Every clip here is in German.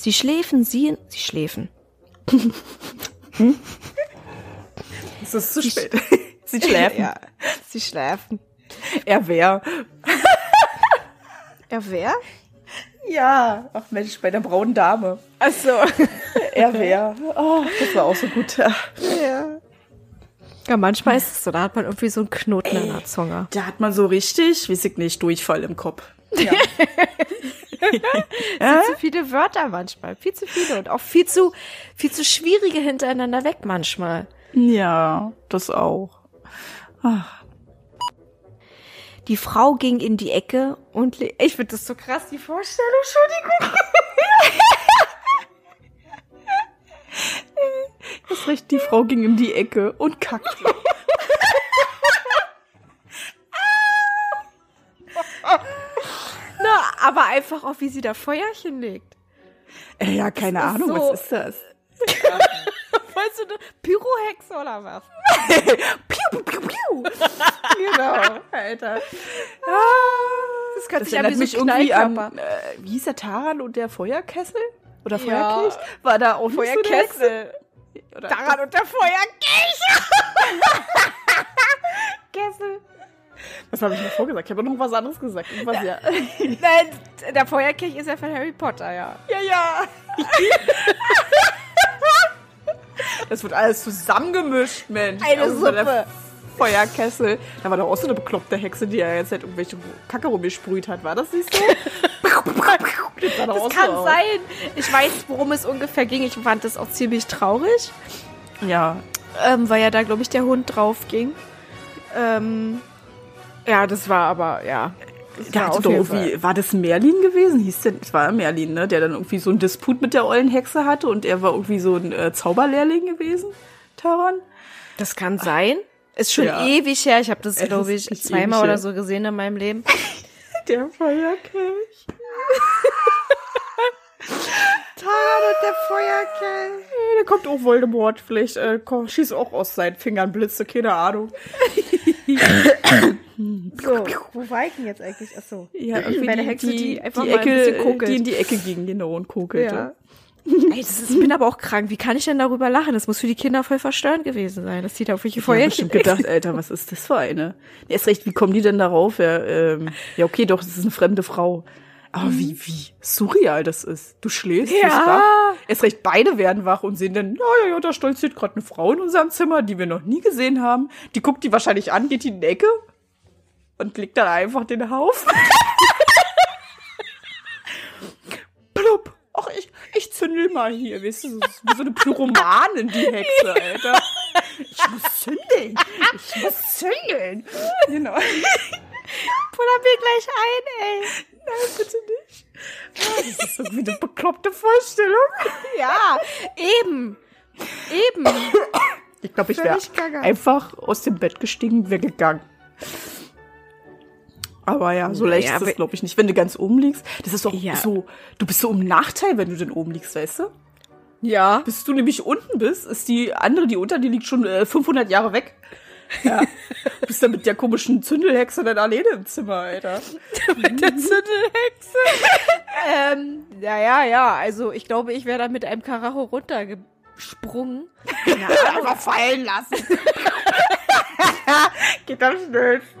Sie schläfen, sie, sie schläfen. Es ist zu spät. Sie schläfen. Ja, sie schläfen. Er wär. Er wer? Ja. Ach Mensch, bei der braunen Dame. Ach so. Er wär. Oh, das war auch so gut. Ja. Manchmal ist es so, da hat man irgendwie so einen Knoten in der Zunge. Da hat man so richtig, weiß ich nicht, Durchfall im Kopf. Ja. Viel zu viele Wörter manchmal, viel zu viele und auch viel zu, viel zu schwierige hintereinander weg manchmal. ja, das auch. Die Frau ging in die Ecke und ich finde das so krass, die Vorstellung, Entschuldigung. Das recht, die Frau ging in die Ecke und kackte. Na, aber einfach auch, wie sie da Feuerchen legt. Äh, ja, keine Ahnung, so- was ist das? Weißt du, eine Pyrohexe oder was? Piu, piu, piu. genau, Alter. Das kann Das erinnert mich irgendwie an, äh, wie hieß der Taran und der Feuerkessel? Oder Ja. Feuerkelch? War da auch? Feuerkessel. Oder Daran und der Feuerkelch. Kessel. Was habe ich noch vorgesagt? Ich habe noch was anderes gesagt. Irgendwas, ja. Nein, der Feuerkelch ist ja von Harry Potter, ja. ja, ja. Das wird alles zusammengemischt, Mensch. Eine der Suppe. Feuerkessel. Da war doch auch so eine bekloppte Hexe, die ja jetzt halt irgendwelche Kacke rumgesprüht hat. War das nicht so? Das auch Das so kann aus. sein. Ich weiß, worum es ungefähr ging. Ich fand das auch ziemlich traurig, Ja. ähm, weil ja da, glaube ich, der Hund drauf ging. Ähm, ja, das war aber, ja. War hatte doch irgendwie, war das Merlin gewesen? Hieß der, es war Merlin, ne? Der dann irgendwie so einen Disput mit der ollen Hexe hatte und er war irgendwie so ein äh, Zauberlehrling gewesen, Taran. Das kann sein. Ist schon Ja. ewig her. Ich habe das, Es glaube ich, zweimal oder so gesehen in meinem Leben. Der Feuerkelch. Taran und der Feuerkelch. Hey, da kommt auch Voldemort. Vielleicht äh, komm, schießt auch aus seinen Fingern Blitze, keine Ahnung. So, wo war ich denn jetzt eigentlich? Achso. Ja, Bei der Hexe, die einfach die mal ein Ecke, bisschen kokelt. die in die Ecke ging, genau, und kokelte. Ja. Ey, das ist, ich bin aber auch krank. Wie kann ich denn darüber lachen? Das muss für die Kinder voll verstörend gewesen sein. Das sieht auf welche Ich habe bestimmt gedacht, Alter, was ist das für eine? Ja, ist recht, wie kommen die denn darauf? Ja, ähm, ja okay, doch, das ist eine fremde Frau. Aber wie, wie surreal das ist. Du schläfst, Ja. bist wach. Erst recht, beide werden wach und sehen dann, ja, ja, ja, da stolziert gerade eine Frau in unserem Zimmer, die wir noch nie gesehen haben. Die guckt die wahrscheinlich an, geht die in die Ecke und legt dann einfach den Haufen. Plupp. Ach, ich, ich zündel mal hier, weißt du, so, so eine Pyromanin, die Hexe, Alter. Ich muss zündeln. Ich muss zündeln. Genau. Puller mir gleich ein, ey. Nein, bitte nicht. Ah, Das ist irgendwie eine bekloppte Vorstellung. Ja, eben. Eben. Ich glaube, ich wäre einfach aus dem Bett gestiegen, wäre gegangen. Aber ja, so leicht Naja, ist es, glaube ich, nicht. Wenn du ganz oben liegst, das ist doch Ja. so, du bist so im Nachteil, wenn du denn oben liegst, weißt du? Ja. Bis du nämlich unten bist, ist die andere, die unter dir liegt, schon äh, 500 Jahre weg. Ja. Du bist dann mit der komischen Zündelhexe dann alleine im Zimmer, Alter. Mit der Zündelhexe. ähm, ja, ja, ja. Also ich glaube, ich wäre da mit einem Karacho runtergesprungen. Ahnung. Einfach fallen lassen. Geht am schnellsten.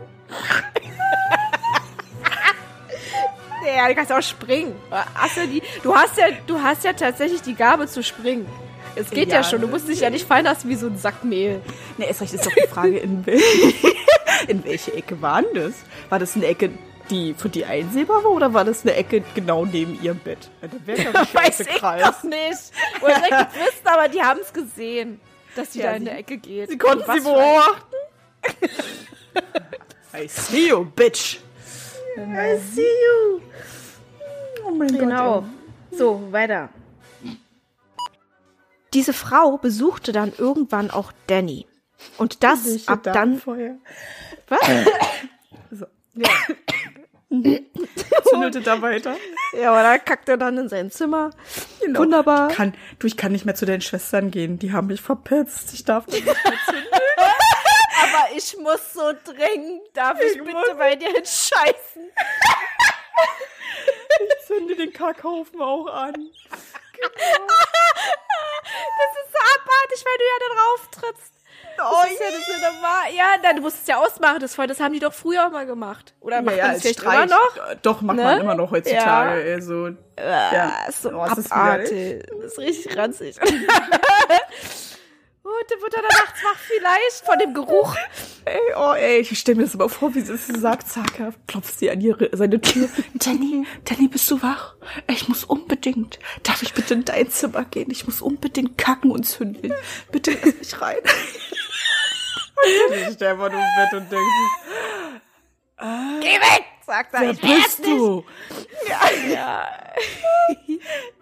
Ja, du kannst auch springen. Hast ja die, du, hast ja, du hast ja tatsächlich die Gabe zu springen. Es geht ja, Ja. schon. Du musst dich ja nicht fallen lassen wie so ein Sack Mehl. Ne, erst recht ist doch die Frage, in, wel in welche Ecke war denn das? War das eine Ecke, die für die einsehbar war, oder war das eine Ecke genau neben ihrem Bett? Ja, dann wäre ja Weiß ich Kreis. doch nicht. Oder gewusst, aber die haben es gesehen, dass sie Ja, da in der Ecke geht. Sie konnten sie beobachten. I see you, bitch. I see you. Oh mein Genau. So, weiter. Diese Frau besuchte dann irgendwann auch Danny. Und das Ich ab dann. vorher. Was? So. Ja. Zündelte da weiter. Ja, aber da kackt er dann in sein Zimmer. Genau. Wunderbar. Ich kann, du, ich kann nicht mehr zu deinen Schwestern gehen. Die haben mich verpetzt. Ich darf nicht mehr zündeln. Oh, ich muss so dringend. Darf ich, Ich bitte muss- bei dir scheißen? Ich zünde den Kackhaufen auch an. Das ist so abartig, weil du ja da drauf trittst. Oh, Das ist ja, das ist ja normal. Ja, nein, du musst es ja ausmachen, das. Das haben die doch früher immer gemacht. Oder machen ja, ja, es vielleicht Streich. immer noch? Doch, macht Ne? man immer noch heutzutage. Ja. Also, Ja, Ja. ist so Oh, es ist abartig. Das ist richtig ranzig. Und der wird dann nachts wach vielleicht von dem Geruch. ey, oh, ey, ich stelle mir das aber vor, wie sie es sagt. Zack, klopft sie an ihre, seine Tür. Danny, Danny, bist du wach? Ich muss unbedingt. Darf ich bitte in dein Zimmer gehen? Ich muss unbedingt kacken und zündeln. Bitte lass mich rein. und ich stehe einfach nur im Bett und denke, Geh weg, sagt er. wer Ich bist du? nicht. Ja.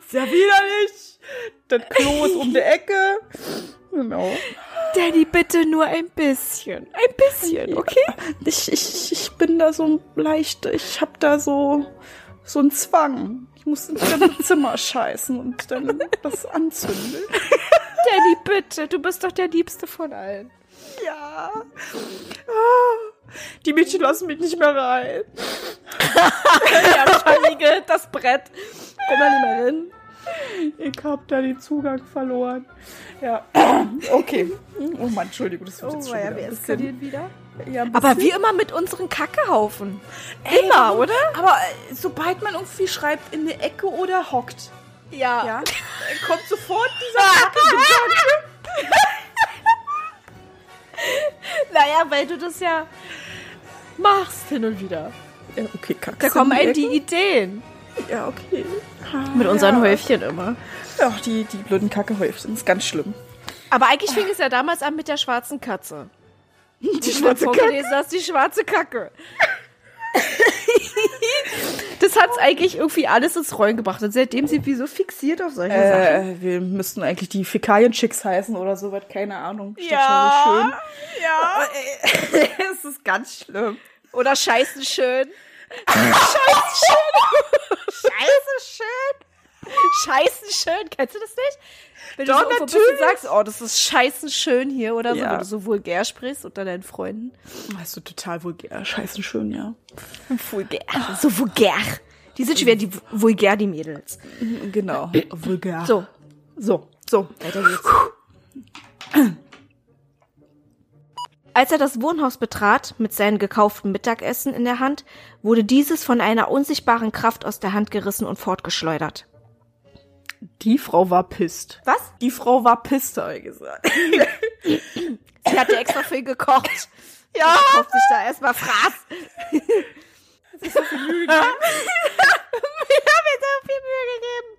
Sehr widerlich. Das Klo ist um die Ecke. Genau. Danny, bitte nur ein bisschen. Ein bisschen, okay? Ich, ich, ich bin da so leicht, ich hab da so, so einen Zwang. Ich muss ins Zimmer scheißen und dann das anzünden. Danny, bitte. Du bist doch der Liebste von allen. Ja. Ah, Die Mädchen lassen mich nicht mehr rein. Ja, verriegelt das Brett. Komm mal nicht mehr hin. Ich hab da den Zugang verloren. Ja. Okay. Oh Mann, Entschuldigung, das wird Oh, jetzt schon ja, wieder wir eskalieren wieder. ja, ein Aber wie immer mit unseren Kackehaufen. Ey, Immer, oder? Aber äh, sobald man irgendwie schreibt in eine Ecke oder hockt, Ja. ja, kommt sofort dieser Kacke-Gedanke. Naja, weil du das ja machst hin und wieder. Ja, okay, kackst Da kommen einem die Ideen. Ja, okay. Mit unseren ja. Häufchen immer. Ja, die, die blöden Kackehäufchen. Das ist ganz schlimm. Aber eigentlich fing es ja damals an mit der schwarzen Katze. Die mal vorgelesen hast, die schwarze Kacke. das hat's eigentlich irgendwie alles ins Rollen gebracht. Und seitdem sind wir so fixiert auf solche Sachen. Äh, wir müssten eigentlich die Fäkalien-Chicks heißen oder sowas. Keine Ahnung. Ist Ja. schon so schön. Ja. es ist ganz schlimm. Oder scheißen schön. Scheiße, schön. Scheißen schön. Kennst du das nicht? Wenn Doch, du so irgendwo bist natürlich. und sagst, oh, das ist scheißen schön hier oder so, Ja. wenn du so vulgär sprichst unter deinen Freunden. Weißt du, total vulgär. Scheiße, schön, ja. Vulgär. So vulgär. Die sind schwer, die vulgär, die Mädels. Genau. Vulgär. So, So, so. weiter geht's. Als er das Wohnhaus betrat, mit seinem gekauften Mittagessen in der Hand, wurde dieses von einer unsichtbaren Kraft aus der Hand gerissen und fortgeschleudert. Die Frau war pisst. Was? Die Frau war pisst, habe ich gesagt. Sie hat dir extra viel gekocht. Ja. Und kauft sich da erstmal Fraß. Das ist so viel Mühe gegeben. ich habe mir so viel Mühe gegeben.